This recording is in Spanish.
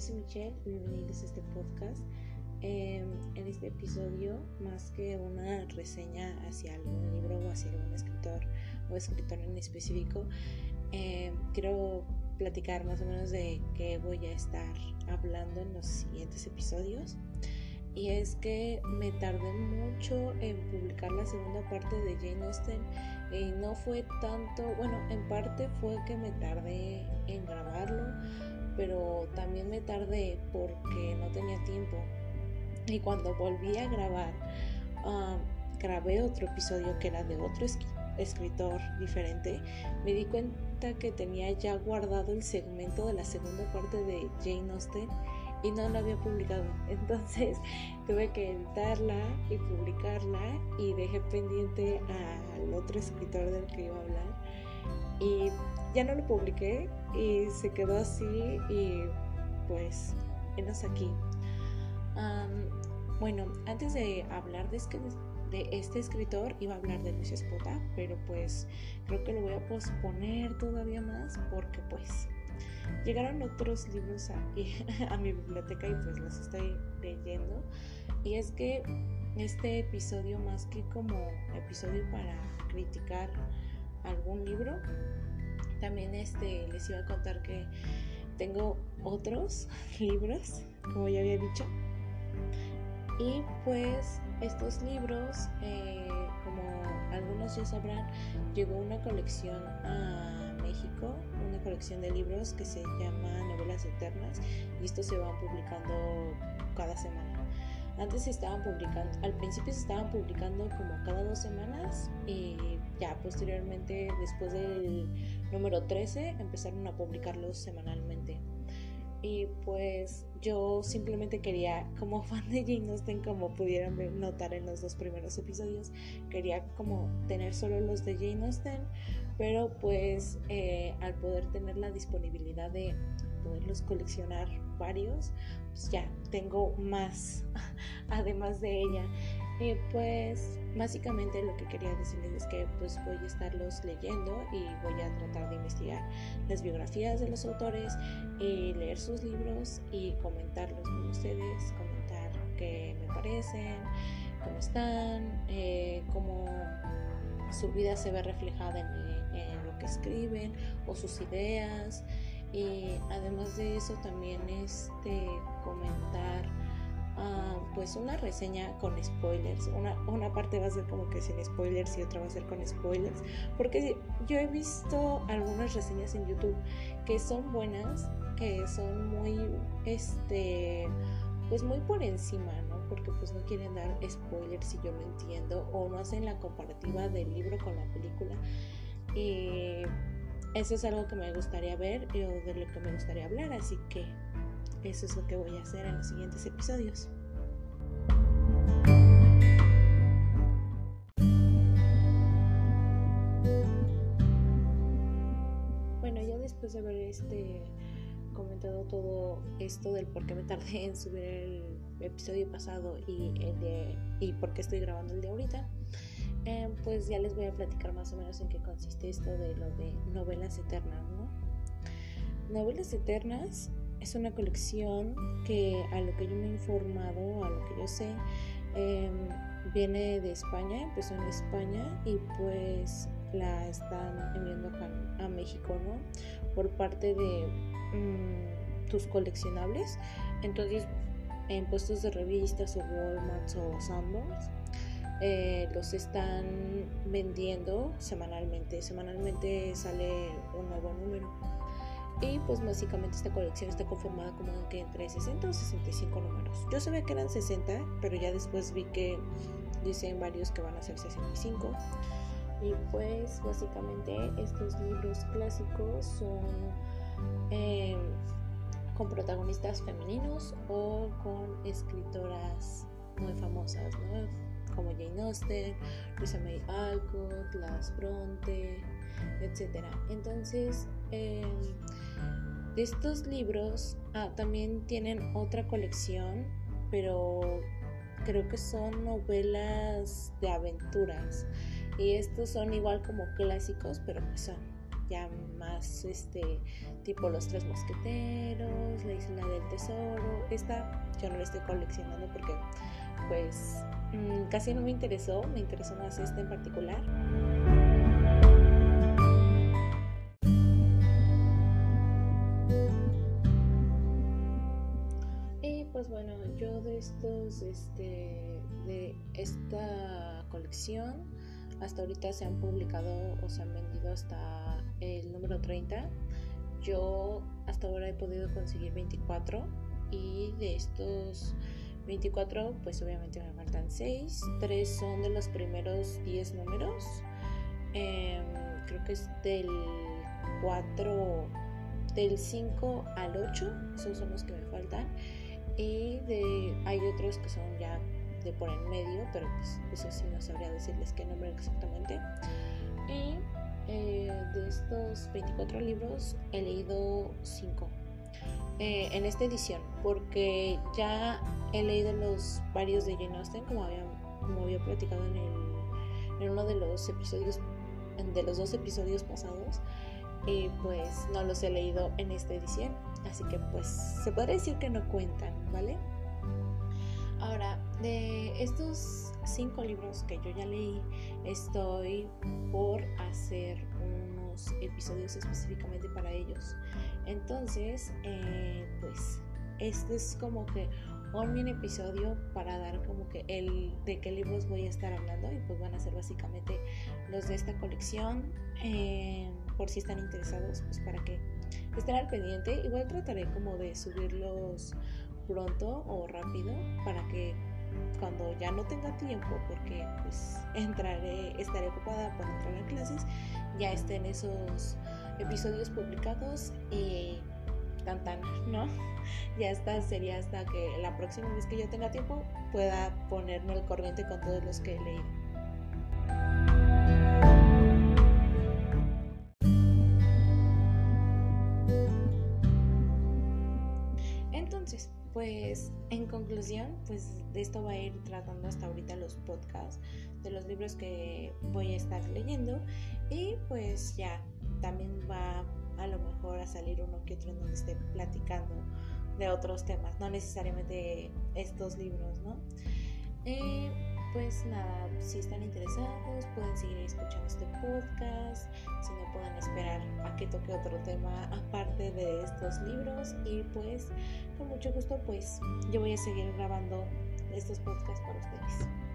yo soy Michelle, bienvenidos a este podcast. Em, en este episodio, más que una reseña hacia algún libro o hacia algún escritor o escritor en específico, em, quiero platicar más o menos de qué voy a estar hablando en los siguientes episodios. Y es que me tardé mucho en publicar la segunda parte de Jane Austen y no fue tanto, bueno, en parte fue que me tardé en grabarlo, pero también me tardé porque no tenía tiempo. Y cuando volví a grabar, ah, grabé otro episodio que era de otro escritor diferente. Me di cuenta que tenía ya guardado el segmento de la segunda parte de Jane Austen y no lo había publicado. Entonces tuve que editarla y publicarla y dejé pendiente al otro escritor del que iba a hablar. Y ya no lo publiqué y se quedó así y pues menos aquí. bueno, antes de hablar de este, de este escritor iba a hablar de Luis Espota, pero pues creo que lo voy a posponer todavía más porque pues llegaron otros libros a, a mi biblioteca y pues los estoy leyendo. Y es que este episodio más que como episodio para criticar algún libro, también este, les iba a contar que tengo otros libros, como ya había dicho. Y pues estos libros, eh, como algunos ya sabrán, llegó una colección a México, una colección de libros que se llama Novelas Eternas y estos se van publicando cada semana. Antes se estaban publicando, al principio se estaban publicando como cada dos semanas y ya posteriormente, después del número 13, empezaron a publicarlos semanalmente. Y pues yo simplemente quería, como fan de Jane Austen, como pudieran notar en los dos primeros episodios, quería como tener solo los de Jane Austen, pero pues eh, al poder tener la disponibilidad de poderlos coleccionar varios, pues ya tengo más además de ella. Y pues básicamente lo que quería decirles es que pues voy a estarlos leyendo y voy a tratar de investigar las biografías de los autores y leer sus libros y comentarlos con ustedes, comentar qué me parecen, cómo están, eh, cómo su vida se ve reflejada en, en lo que escriben o sus ideas. Y además de eso también este comentar pues una reseña con spoilers. Una, una parte va a ser como que sin spoilers y otra va a ser con spoilers. Porque yo he visto algunas reseñas en youtube que son buenas que son muy este pues muy por encima no porque pues no quieren dar spoilers si yo lo entiendo o no hacen la comparativa del libro con la película. Y eso es algo que me gustaría ver o de lo que me gustaría hablar, así que eso es lo que voy a hacer en los siguientes episodios. Bueno, ya después de haber este comentado todo esto del por qué me tardé en subir el episodio pasado y el de y por qué estoy grabando el de ahorita, eh, pues ya les voy a platicar más o menos en qué consiste esto de lo de novelas eternas, ¿no? Novelas eternas es una colección que a lo que yo me he informado, a lo que yo sé, em, viene de España, empezó en España y pues la están enviando acá a México, ¿no? Por parte de mm, tus coleccionables. Entonces, en puestos de revistas o Walmart o Sanborns eh, los están vendiendo semanalmente. Semanalmente sale un nuevo número. Y pues básicamente esta colección está conformada como que entre 60 o 65 números. Yo sabía que eran 60, pero ya después vi que dicen varios que van a ser 65. Y pues básicamente estos libros clásicos son eh, con protagonistas femeninos o con escritoras muy famosas, ¿no? como Jane Austen, Luisa May Alcott, Las Bronte, etc. Entonces, em, estos libros ah, también tienen otra colección, pero creo que son novelas de aventuras. Y estos son igual como clásicos, pero pues son ya más este tipo Los Tres Mosqueteros, La Isla del Tesoro. Esta yo no la estoy coleccionando porque pues mm, casi no me interesó, me interesó más esta en particular. De estos, este, de esta colección, hasta ahorita se han publicado o se han vendido hasta el número 30. Yo hasta ahora he podido conseguir 24 y de estos 24 pues obviamente me faltan 6. 3 son de los primeros 10 números. Em, creo que es del 4, del 5 al 8. Esos son los que me faltan. Y de, hay otros que son ya de por en medio, pero pues eso sí no sabría decirles qué nombre exactamente. Y eh, de estos 24 libros he leído 5 eh, en esta edición, porque ya he leído los varios de Jane Austen, como había, como había platicado en, el, en uno de los episodios, de los dos episodios pasados. Y pues no los he leído en esta edición, así que pues se podría decir que no cuentan, ¿vale? Ahora, de estos cinco libros que yo ya leí, estoy por hacer unos episodios específicamente para ellos. Entonces, eh, pues, este es como que un mini episodio para dar como que el de qué libros voy a estar hablando y pues van a ser básicamente los de esta colección eh, por si están interesados pues para que estén al pendiente. Igual trataré como de subirlos pronto o rápido para que cuando ya no tenga tiempo porque pues entraré estaré ocupada por entrar a clases ya estén esos episodios publicados y tan tan no ya está sería hasta que la próxima vez que yo tenga tiempo pueda ponerme al corriente con todos los que he leído Pues en conclusión, pues de esto va a ir tratando hasta ahorita los podcasts de los libros que voy a estar leyendo y pues ya también va a lo mejor a salir uno que otro en donde esté platicando de otros temas, no necesariamente estos libros, ¿no? Eh, pues nada, si están interesados pueden seguir escuchando este podcast, que toque otro tema aparte de estos libros y pues con mucho gusto pues yo voy a seguir grabando estos podcasts para ustedes.